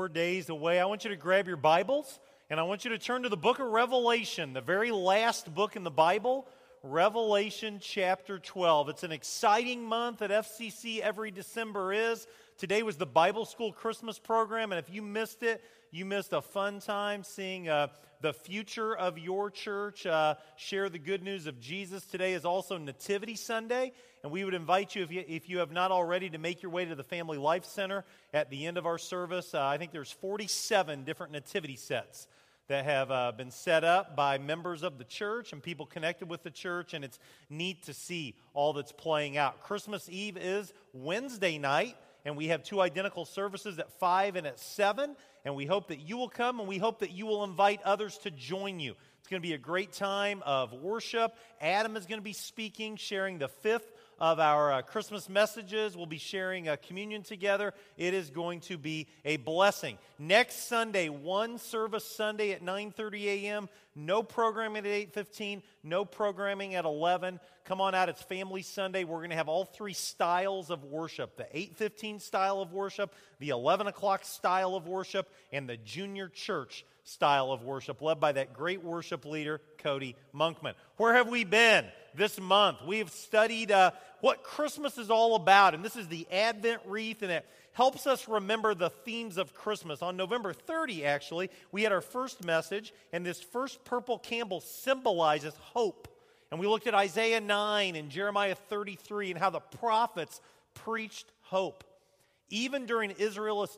Four days away. I want you to grab your Bibles and I want you to turn to the book of Revelation, the very last book in the Bible, Revelation chapter 12. It's an exciting month at FCC every December is. Today was the Bible School Christmas program, and if you missed it, you missed a fun time seeing uh, the future of your church uh, share the good news of Jesus. Today is also Nativity Sunday, and we would invite you if, you, if you have not already, to make your way to the Family Life Center at the end of our service. Uh, I think there's 47 different nativity sets that have uh, been set up by members of the church and people connected with the church, and it's neat to see all that's playing out. Christmas Eve is Wednesday night, and we have two identical services at 5 and at 7, and we hope that you will come, and we hope that you will invite others to join you. It's going to be a great time of worship. Adam is going to be speaking, sharing the fifth of our uh, Christmas messages. We'll be sharing a communion together. It is going to be a blessing. Next Sunday, one service Sunday at 9:30 a.m. No programming at 8:15. No programming at 11. Come on out. It's Family Sunday. We're going to have all three styles of worship: the 8:15 style of worship, the 11 o'clock style of worship, and the junior church style of worship, led by that great worship leader, Cody Monkman. Where have we been this month? We've studied uh, what Christmas is all about, and this is the Advent wreath, and it helps us remember the themes of Christmas. On November 30, actually, we had our first message, and this first purple candle symbolizes hope. And we looked at Isaiah 9 and Jeremiah 33 and how the prophets preached hope. Even during Israel's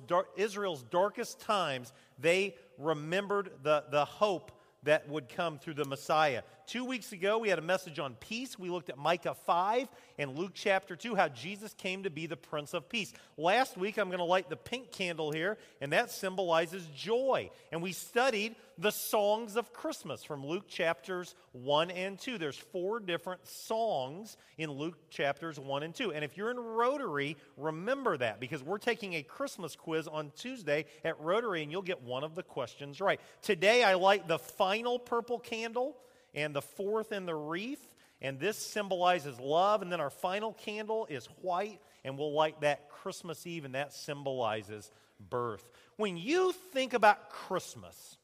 darkest times, they remembered the, the hope that would come through the Messiah. Two weeks ago, we had a message on peace. We looked at Micah 5 and Luke chapter 2, how Jesus came to be the Prince of Peace. Last week, I'm going to light the pink candle here, and that symbolizes joy. And we studied the songs of Christmas from Luke chapters 1 and 2. There's four different songs in Luke chapters 1 and 2. And if you're in Rotary, remember that because we're taking a Christmas quiz on Tuesday at Rotary, and you'll get one of the questions right. Today, I light the final purple candle and the fourth in the wreath. And this symbolizes love. And then our final candle is white, and we'll light that Christmas Eve, and that symbolizes birth. When you think about Christmas,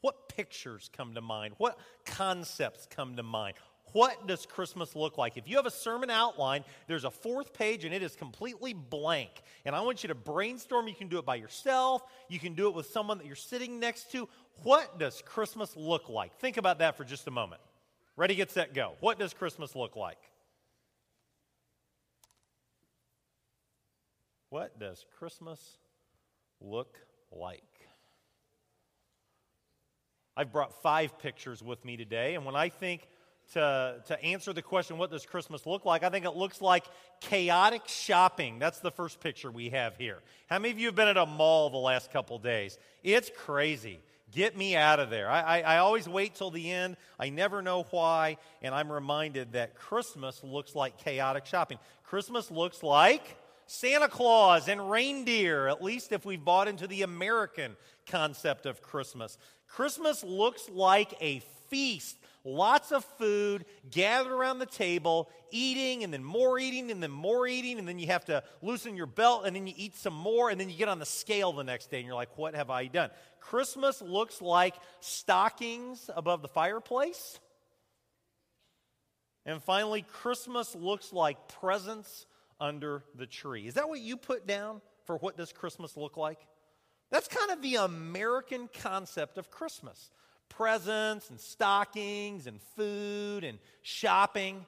what pictures come to mind? What concepts come to mind? What does Christmas look like? If you have a sermon outline, there's a fourth page and it is completely blank. And I want you to brainstorm. You can do it by yourself, you can do it with someone that you're sitting next to. What does Christmas look like? Think about that for just a moment. Ready, get set, go. What does Christmas look like? What does Christmas look like? I've brought five pictures with me today, and when I think to, to answer the question, what does Christmas look like? I think it looks like chaotic shopping. That's the first picture we have here. How many of you have been at a mall the last couple days? It's crazy. Get me out of there. I, I, I, always wait till the end. I never know why. And I'm reminded that Christmas looks like chaotic shopping. Christmas looks like Santa Claus and reindeer, at least if we've bought into the American concept of Christmas. Christmas looks like a feast lots of food gathered around the table, eating and then more eating and then more eating, and then you have to loosen your belt and then you eat some more, and then you get on the scale the next day and you're like, what have I done? Christmas looks like stockings above the fireplace. And finally, Christmas looks like presents under the tree. Is that what you put down for what does Christmas look like? That's kind of the American concept of Christmas presents and stockings and food and shopping.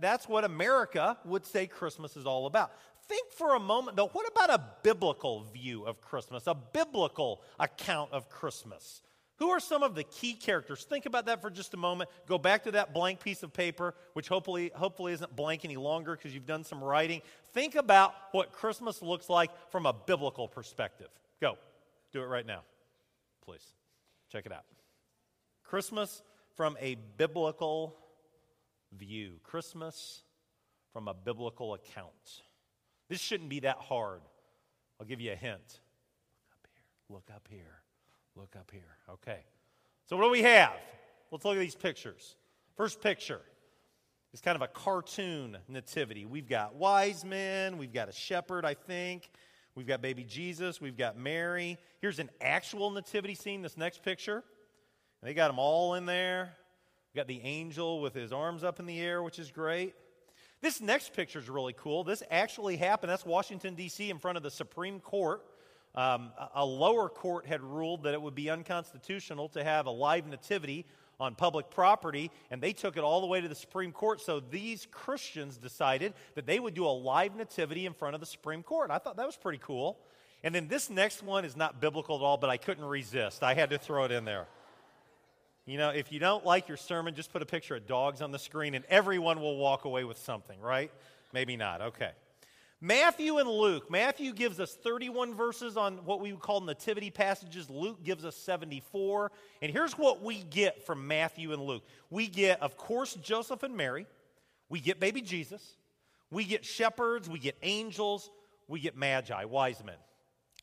That's what America would say Christmas is all about. Think for a moment, though, what about a biblical view of Christmas, a biblical account of Christmas? Who are some of the key characters? Think about that for just a moment. Go back to that blank piece of paper, which hopefully, hopefully isn't blank any longer because you've done some writing. Think about what Christmas looks like from a biblical perspective. Go. Do it right now, please. Check it out. Christmas from a biblical view. Christmas from a biblical account. This shouldn't be that hard. I'll give you a hint. Look up here. Look up here. Look up here. Okay. So, what do we have? Let's look at these pictures. First picture is kind of a cartoon nativity. We've got wise men, we've got a shepherd, I think. We've got baby Jesus. We've got Mary. Here's an actual nativity scene, this next picture. They got them all in there. We got the angel with his arms up in the air, which is great. This next picture is really cool. This actually happened. That's Washington, D.C., in front of the Supreme Court. Um, a lower court had ruled that it would be unconstitutional to have a live nativity on public property, and they took it all the way to the Supreme Court. So these Christians decided that they would do a live nativity in front of the Supreme Court. I thought that was pretty cool. And then this next one is not biblical at all, but I couldn't resist. I had to throw it in there. You know, if you don't like your sermon, just put a picture of dogs on the screen and everyone will walk away with something, right? Maybe not. Okay. Matthew and Luke. Matthew gives us 31 verses on what we would call nativity passages. Luke gives us 74. And here's what we get from Matthew and Luke we get, of course, Joseph and Mary. We get baby Jesus. We get shepherds. We get angels. We get magi, wise men.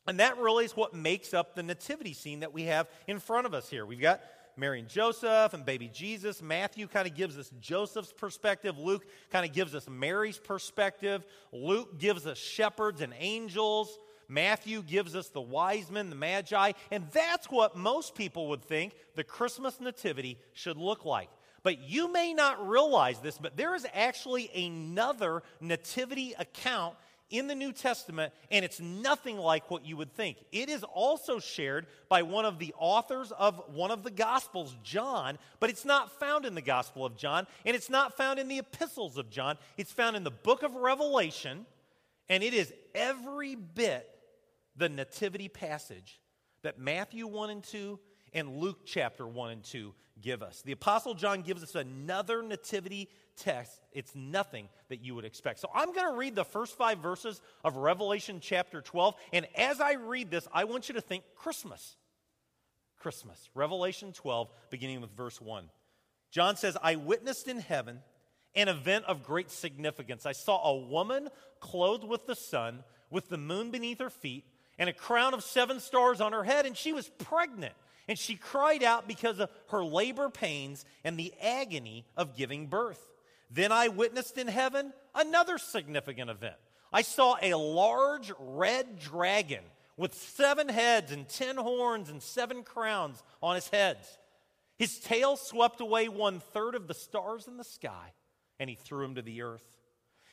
And that really is what makes up the nativity scene that we have in front of us here. We've got Mary and Joseph and baby Jesus. Matthew kind of gives us Joseph's perspective. Luke kind of gives us Mary's perspective. Luke gives us shepherds and angels. Matthew gives us the wise men, the magi. And that's what most people would think the Christmas nativity should look like. But you may not realize this, but there is actually another nativity account in the New Testament, and it's nothing like what you would think. It is also shared by one of the authors of one of the Gospels, John, but it's not found in the Gospel of John, and it's not found in the epistles of John. It's found in the book of Revelation, and it is every bit the nativity passage that Matthew 1 and 2 and Luke chapter 1 and 2 give us. The Apostle John gives us another nativity text, it's nothing that you would expect. So I'm going to read the first five verses of Revelation chapter 12. And as I read this, I want you to think Christmas. Christmas. Revelation 12, beginning with verse 1. John says, I witnessed in heaven an event of great significance. I saw a woman clothed with the sun, with the moon beneath her feet, and a crown of seven stars on her head, and she was pregnant. And she cried out because of her labor pains and the agony of giving birth. Then I witnessed in heaven another significant event. I saw a large red dragon with seven heads and ten horns and seven crowns on his heads. His tail swept away one third of the stars in the sky, and he threw him to the earth.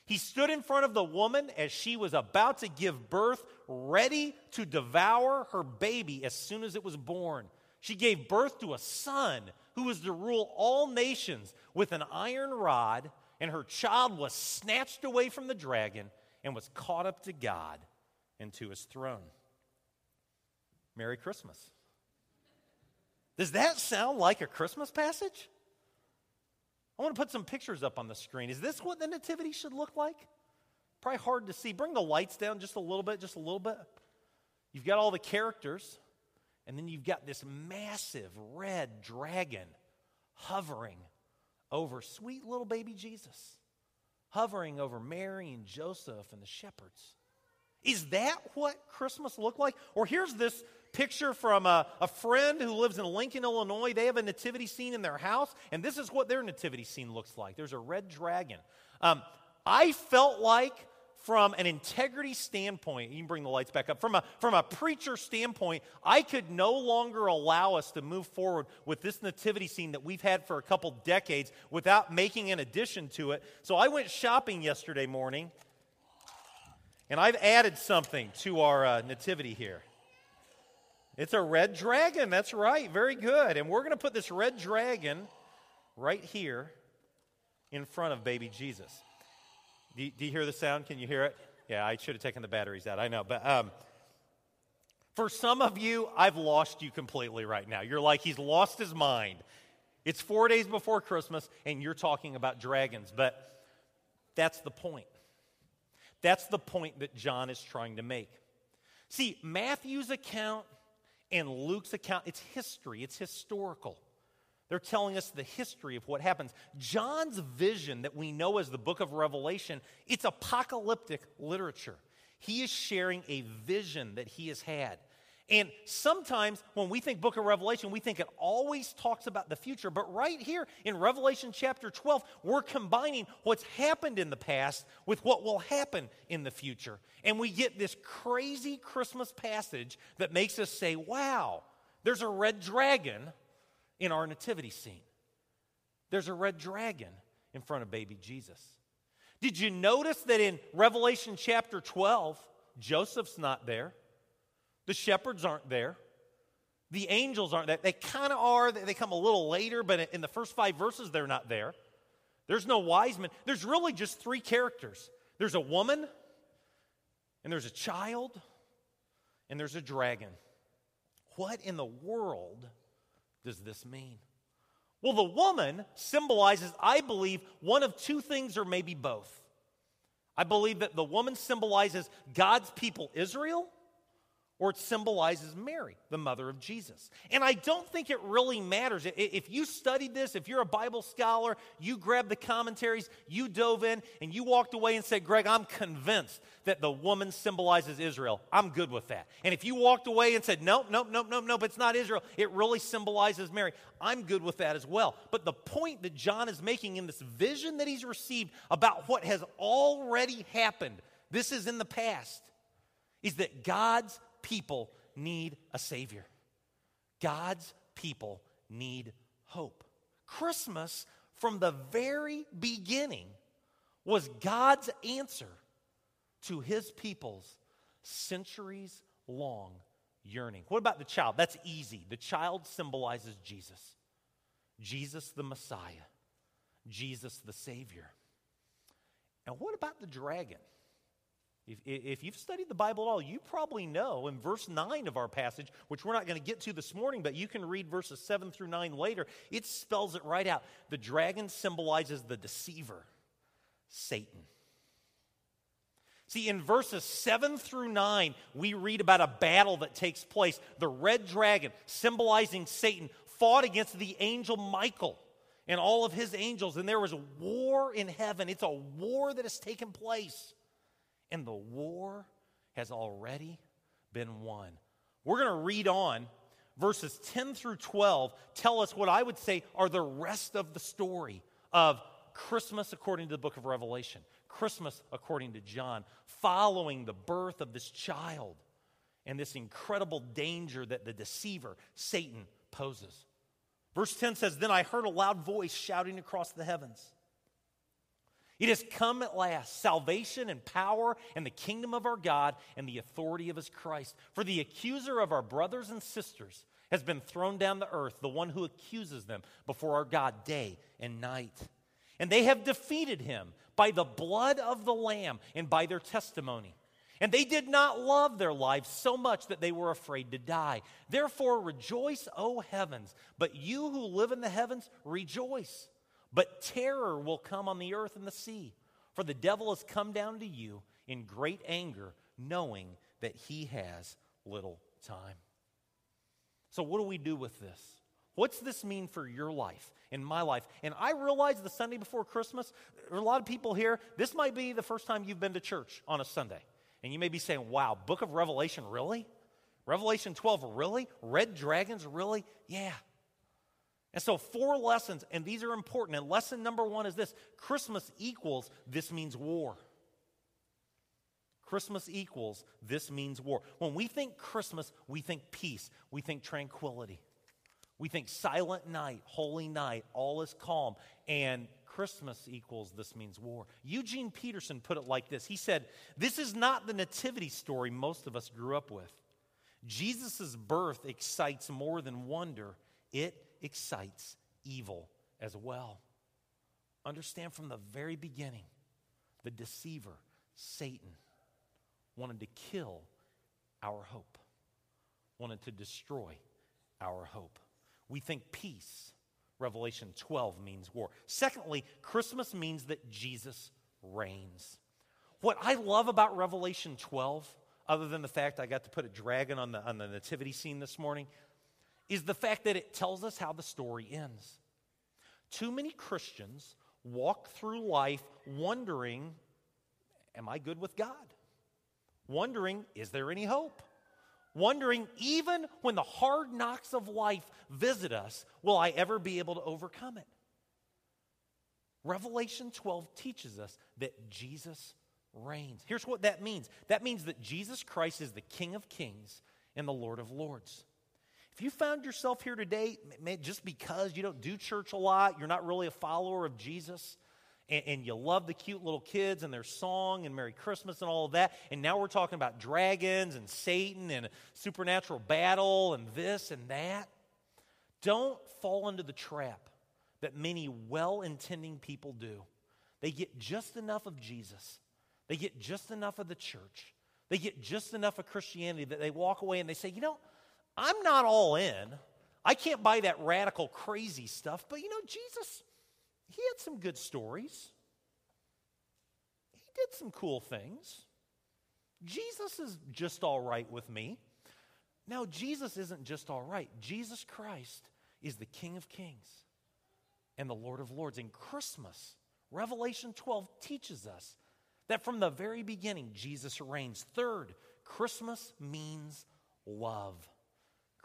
He stood in front of the woman as she was about to give birth, ready to devour her baby as soon as it was born. She gave birth to a son who was to rule all nations with an iron rod, and her child was snatched away from the dragon and was caught up to God and to his throne. Merry Christmas. Does that sound like a Christmas passage? I want to put some pictures up on the screen. Is this what the Nativity should look like? Probably hard to see. Bring the lights down just a little bit, just a little bit. You've got all the characters. And then you've got this massive red dragon hovering over sweet little baby Jesus, hovering over Mary and Joseph and the shepherds. Is that what Christmas looked like? Or here's this picture from a, a, friend who lives in Lincoln, Illinois. They have a nativity scene in their house, and this is what their nativity scene looks like. There's a red dragon. Um, I felt like from an integrity standpoint, you can bring the lights back up. From a, from a preacher standpoint, I could no longer allow us to move forward with this nativity scene that we've had for a couple decades without making an addition to it. So I went shopping yesterday morning, and I've added something to our uh, nativity here. It's a red dragon. That's right. Very good. And we're going to put this red dragon right here in front of baby Jesus. Do you, do you, hear the sound? Can you hear it? Yeah, I should have taken the batteries out. I know. But um, for some of you, I've lost you completely right now. You're like, he's lost his mind. It's four days before Christmas, and you're talking about dragons. But that's the point. That's the point that John is trying to make. See, Matthew's account and Luke's account, it's history, it's historical. They're telling us the history of what happens. John's vision that we know as the book of Revelation, it's apocalyptic literature. He is sharing a vision that he has had. And sometimes when we think book of Revelation, we think it always talks about the future. But right here in Revelation chapter 12, we're combining what's happened in the past with what will happen in the future. And we get this crazy Christmas passage that makes us say, wow, there's a red dragon in our nativity scene. There's a red dragon in front of baby Jesus. Did you notice that in Revelation chapter 12, Joseph's not there? The shepherds aren't there. The angels aren't there. They kind of are. They come a little later, but in the first five verses, they're not there. There's no wise men. There's really just three characters there's a woman, and there's a child, and there's a dragon. What in the world does this mean? Well, the woman symbolizes, I believe, one of two things or maybe both. I believe that the woman symbolizes God's people, Israel, or it symbolizes Mary, the mother of Jesus. And I don't think it really matters. If you studied this, if you're a Bible scholar, you grabbed the commentaries, you dove in, and you walked away and said, Greg, I'm convinced that the woman symbolizes Israel. I'm good with that. And if you walked away and said, nope, nope, nope, nope, nope, it's not Israel, it really symbolizes Mary, I'm good with that as well. But the point that John is making in this vision that he's received about what has already happened, this is in the past, is that God's people need a Savior. God's people need hope. Christmas, from the very beginning, was God's answer to his people's centuries long yearning. What about the child? That's easy. The child symbolizes Jesus, Jesus the Messiah, Jesus the Savior. And what about the dragon? If, if, you've studied the Bible at all, you probably know in verse 9 of our passage, which we're not going to get to this morning, but you can read verses 7 through 9 later, it spells it right out. The dragon symbolizes the deceiver, Satan. See, in verses 7 through 9, we read about a battle that takes place. The red dragon, symbolizing Satan, fought against the angel Michael and all of his angels, and there was a war in heaven. It's a war that has taken place and the war has already been won. We're going to read on. Verses 10 through 12 tell us what I would say are the rest of the story of Christmas according to the book of Revelation, Christmas according to John, following the birth of this child and this incredible danger that the deceiver, Satan, poses. Verse 10 says, Then I heard a loud voice shouting across the heavens. It has come at last salvation and power and the kingdom of our God and the authority of his Christ. For the accuser of our brothers and sisters has been thrown down the earth, the one who accuses them before our God day and night. And they have defeated him by the blood of the Lamb and by their testimony. And they did not love their lives so much that they were afraid to die. Therefore, rejoice, O heavens. But you who live in the heavens, rejoice. But terror will come on the earth and the sea, for the devil has come down to you in great anger, knowing that he has little time. So, what do we do with this? What's this mean for your life and my life? And I realize the Sunday before Christmas, there are a lot of people here. This might be the first time you've been to church on a Sunday. And you may be saying, wow, book of Revelation, really? Revelation 12, really? Red dragons, really? Yeah. And so, four lessons, and these are important. And lesson number one is this Christmas equals this means war. Christmas equals this means war. When we think Christmas, we think peace, we think tranquility. We think silent night, holy night, all is calm. And Christmas equals this means war. Eugene Peterson put it like this He said, This is not the nativity story most of us grew up with. Jesus' birth excites more than wonder, it excites evil as well. Understand from the very beginning, the deceiver, Satan, wanted to kill our hope, wanted to destroy our hope. We think peace, Revelation 12 means war. Secondly, Christmas means that Jesus reigns. What I love about Revelation 12, other than the fact I got to put a dragon on the, on the nativity scene this morning, is the fact that it tells us how the story ends. Too many Christians walk through life wondering, Am I good with God? Wondering, Is there any hope? wondering, even when the hard knocks of life visit us, will I ever be able to overcome it? Revelation 12 teaches us that Jesus reigns. Here's what that means that means that Jesus Christ is the King of kings and the Lord of lords. If you found yourself here today just because you don't do church a lot, you're not really a follower of Jesus, and, and, you love the cute little kids and their song and Merry Christmas and all of that, and now we're talking about dragons and Satan and supernatural battle and this and that, don't fall into the trap that many well intending people do. They get just enough of Jesus, they get just enough of the church, they get just enough of Christianity that they walk away and they say, you know, I'm not all in. I can't buy that radical, crazy stuff, but you know, Jesus, he had some good stories. He did some cool things. Jesus is just all right with me. Now, Jesus isn't just all right. Jesus Christ is the King of Kings and the Lord of Lords. In Christmas, Revelation 12 teaches us that from the very beginning, Jesus reigns. Third, Christmas means love.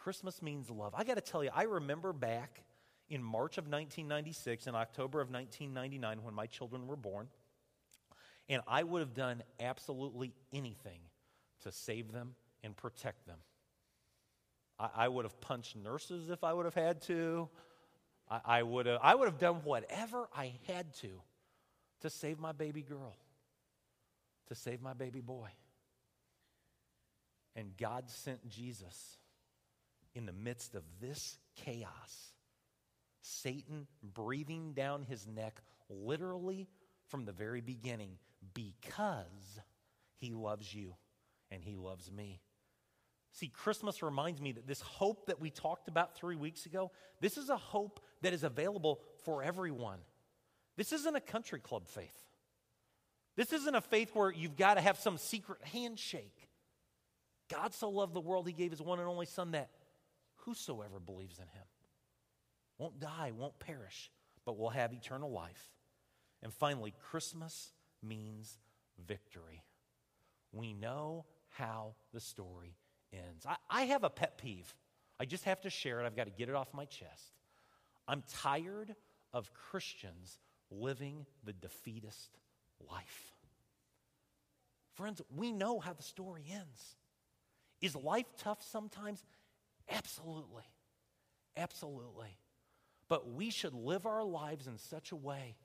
Christmas means love. I got to tell you, I remember back in March of 1996 and October of 1999 when my children were born, and I would have done absolutely anything to save them and protect them. I, I would have punched nurses if I would have had to. I, I, would have, I would have done whatever I had to to save my baby girl, to save my baby boy. And God sent Jesus in the midst of this chaos Satan breathing down his neck literally from the very beginning because he loves you and he loves me. See, Christmas reminds me that this hope that we talked about three weeks ago, this is a hope that is available for everyone. This isn't a country club faith. This isn't a faith where you've got to have some secret handshake. God so loved the world, he gave his one and only Son that whosoever believes in him won't die, won't perish, but will have eternal life. And finally, Christmas means victory. We know how the story ends. I, I, have a pet peeve. I just have to share it. I've got to get it off my chest. I'm tired of Christians living the defeatist life. Friends, we know how the story ends. Is life tough sometimes? Absolutely. Absolutely. But we should live our lives in such a way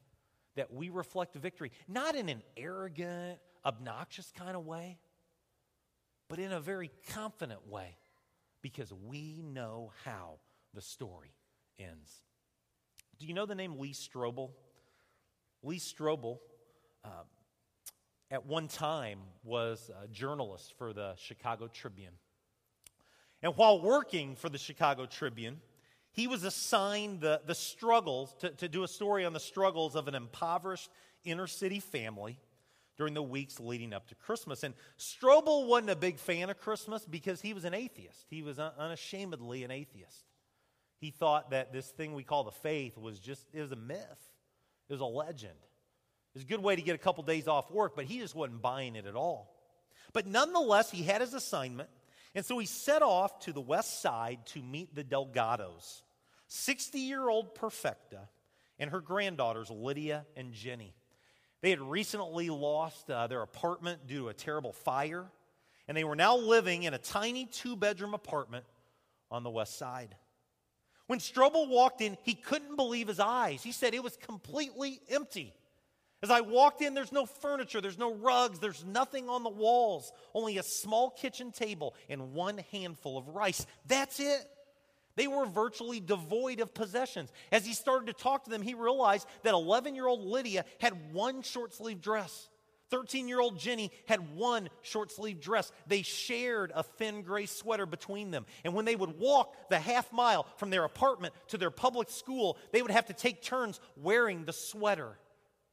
that we reflect victory, not in an arrogant, obnoxious kind of way, but in a very confident way, because we know how the story ends. Do you know the name Lee Strobel? Lee Strobel, uh, at one time, was a journalist for the Chicago Tribune. And while working for the Chicago Tribune, he was assigned the, the struggles to, to do a story on the struggles of an impoverished inner city family during the weeks leading up to Christmas. And Strobel wasn't a big fan of Christmas because he was an atheist. He was unashamedly an atheist. He thought that this thing we call the faith was just it was a myth. It was a legend. It was a good way to get a couple days off work, but he just wasn't buying it at all. But nonetheless, he had his assignment, and so he set off to the west side to meet the Delgados. 60 year old Perfecta and her granddaughters, Lydia and Jenny. They had recently lost uh, their apartment due to a terrible fire, and they were now living in a tiny two bedroom apartment on the west side. When Strobel walked in, he couldn't believe his eyes. He said it was completely empty. As I walked in, there's no furniture, there's no rugs, there's nothing on the walls, only a small kitchen table and one handful of rice. That's it. They were virtually devoid of possessions. As he started to talk to them, he realized that 11 year old Lydia had one short sleeve dress. 13 year old Jenny had one short sleeve dress. They shared a thin gray sweater between them. And when they would walk the half mile from their apartment to their public school, they would have to take turns wearing the sweater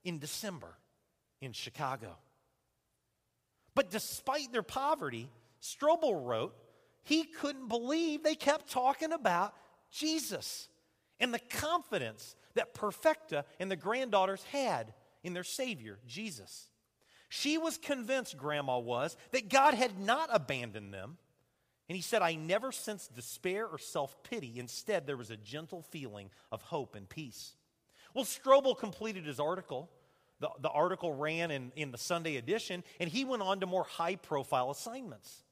in December in Chicago. But despite their poverty, Strobel wrote he couldn't believe they kept talking about Jesus and the confidence that Perfecta and the granddaughters had in their Savior, Jesus. She was convinced, Grandma was, that God had not abandoned them. And he said, I never sensed despair or self pity. Instead, there was a gentle feeling of hope and peace. Well, Strobel completed his article. The, the article ran in, in the Sunday edition, and he went on to more high profile assignments.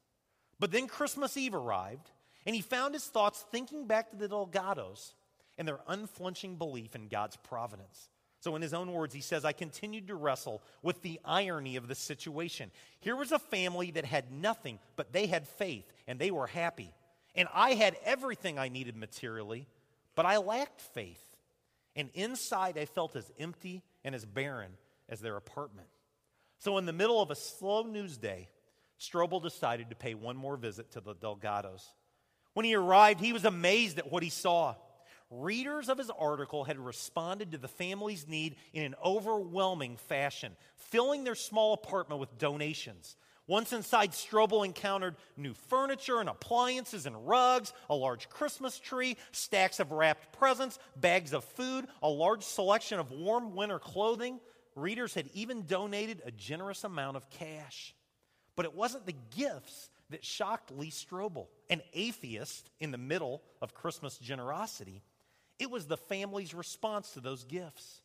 But then Christmas Eve arrived, and he found his thoughts thinking back to the Delgados and their unflinching belief in God's providence. So, in his own words, he says, I continued to wrestle with the irony of the situation. Here was a family that had nothing, but they had faith and they were happy. And I had everything I needed materially, but I lacked faith. And inside, I felt as empty and as barren as their apartment. So, in the middle of a slow news day, Strobel decided to pay one more visit to the Delgados. When he arrived, he was amazed at what he saw. Readers of his article had responded to the family's need in an overwhelming fashion, filling their small apartment with donations. Once inside, Strobel encountered new furniture and appliances and rugs, a large Christmas tree, stacks of wrapped presents, bags of food, a large selection of warm winter clothing. Readers had even donated a generous amount of cash. But it wasn't the gifts that shocked Lee Strobel, an atheist in the middle of Christmas generosity. It was the family's response to those gifts.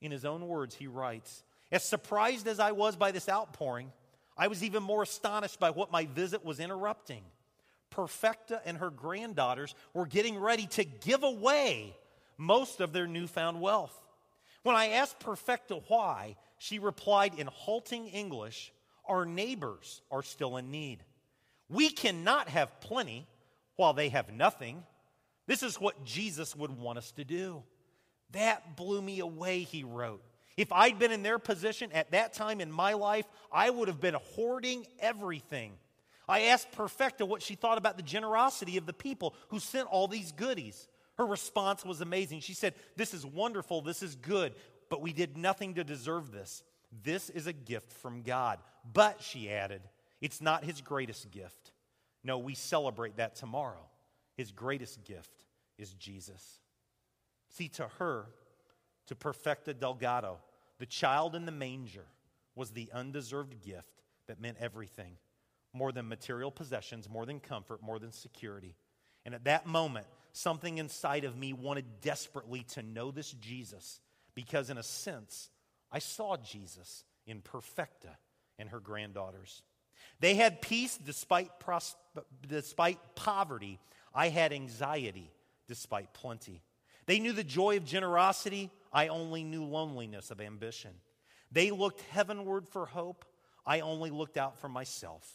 In his own words, he writes As surprised as I was by this outpouring, I was even more astonished by what my visit was interrupting. Perfecta and her granddaughters were getting ready to give away most of their newfound wealth. When I asked Perfecta why, she replied in halting English Our neighbors are still in need. We cannot have plenty while they have nothing. This is what Jesus would want us to do. That blew me away, he wrote. If I'd been in their position at that time in my life, I would have been hoarding everything. I asked Perfecta what she thought about the generosity of the people who sent all these goodies. Her response was amazing. She said, This is wonderful, this is good, but we did nothing to deserve this. This is a gift from God. But, she added, it's not his greatest gift. No, we celebrate that tomorrow. His greatest gift is Jesus. See, to her, to Perfecta Delgado, the child in the manger was the undeserved gift that meant everything more than material possessions, more than comfort, more than security. And at that moment, something inside of me wanted desperately to know this Jesus because, in a sense, I saw Jesus in Perfecta and her granddaughters. They had peace despite, pros- despite poverty. I had anxiety despite plenty. They knew the joy of generosity. I only knew loneliness of ambition. They looked heavenward for hope. I only looked out for myself.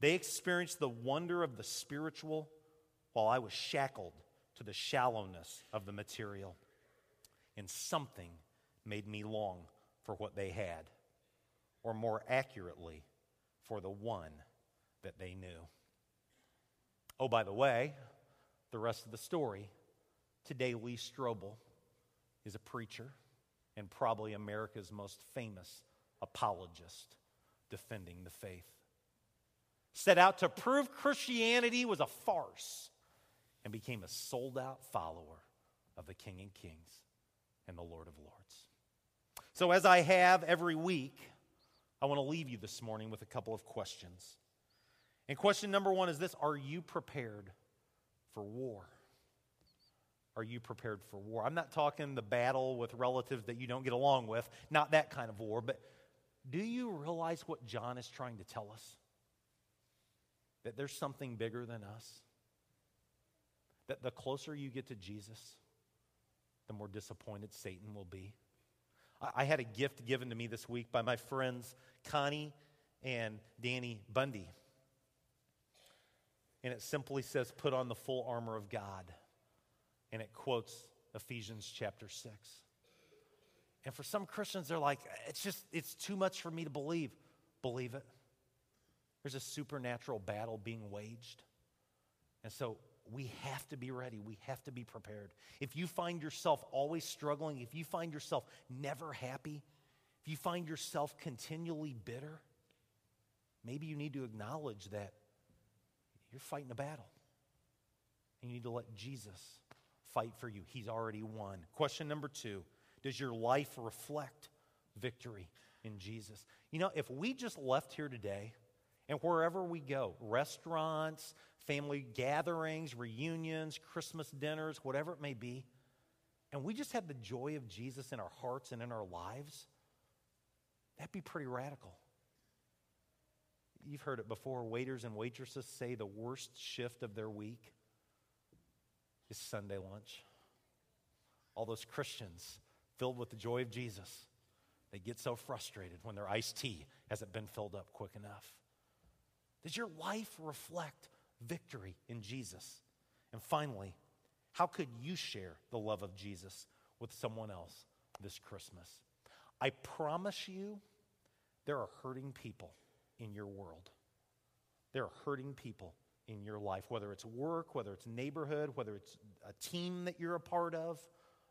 They experienced the wonder of the spiritual while I was shackled to the shallowness of the material. And something made me long for what they had, or more accurately, for the one that they knew. Oh, by the way, the rest of the story. Today, Lee Strobel is a preacher and probably America's most famous apologist defending the faith. Set out to prove Christianity was a farce and became a sold out follower of the King and Kings and the Lord of Lords. So, as I have every week, I want to leave you this morning with a couple of questions. And question number one is this Are you prepared for war? Are you prepared for war? I'm not talking the battle with relatives that you don't get along with, not that kind of war, but do you realize what John is trying to tell us? That there's something bigger than us? That the closer you get to Jesus, the more disappointed Satan will be. I, I had a gift given to me this week by my friends Connie and Danny Bundy and it simply says, Put on the full armor of God. And it quotes Ephesians chapter 6. And for some Christians, they're like, It's just, it's too much for me to believe. Believe it. There's a supernatural battle being waged. And so we have to be ready. We have to be prepared. If you find yourself always struggling, if you find yourself never happy, if you find yourself continually bitter, maybe you need to acknowledge that you're fighting a battle. And you need to let Jesus fight for you. He's already won. Question number two Does your life reflect victory in Jesus? You know, if we just left here today And wherever we go, restaurants, family gatherings, reunions, Christmas dinners, whatever it may be, and we just had the joy of Jesus in our hearts and in our lives, that'd be pretty radical. You've heard it before. Waiters and waitresses say the worst shift of their week is Sunday lunch. All those Christians filled with the joy of Jesus, they get so frustrated when their iced tea hasn't been filled up quick enough. Does your life reflect victory in Jesus? And finally, how could you share the love of Jesus with someone else this Christmas? I promise you, there are hurting people in your world. There are hurting people in your life, whether it's work, whether it's neighborhood, whether it's a team that you're a part of,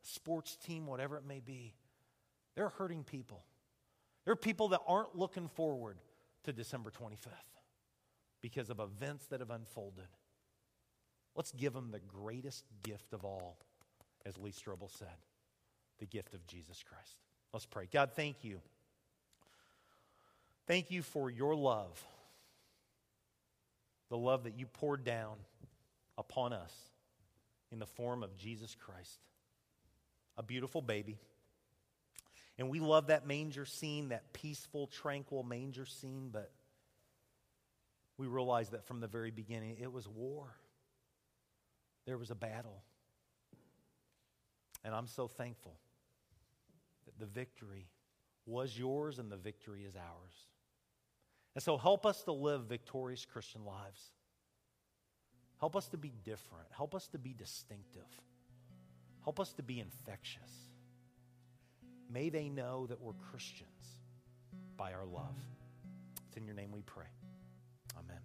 sports team, whatever it may be. There are hurting people. There are people that aren't looking forward to December 25th because of events that have unfolded. Let's give them the greatest gift of all, as Lee Strobel said the gift of Jesus Christ. Let's pray. God, thank you. Thank you for your love, the love that you poured down upon us in the form of Jesus Christ, a beautiful baby. And we love that manger scene, that peaceful, tranquil manger scene, but we realize that from the very beginning it was war. There was a battle. And I'm so thankful that the victory was yours and the victory is ours. And so help us to live victorious Christian lives. Help us to be different. Help us to be distinctive. Help us to be infectious. May they know that we're Christians by our love. It's in your name we pray. Amen.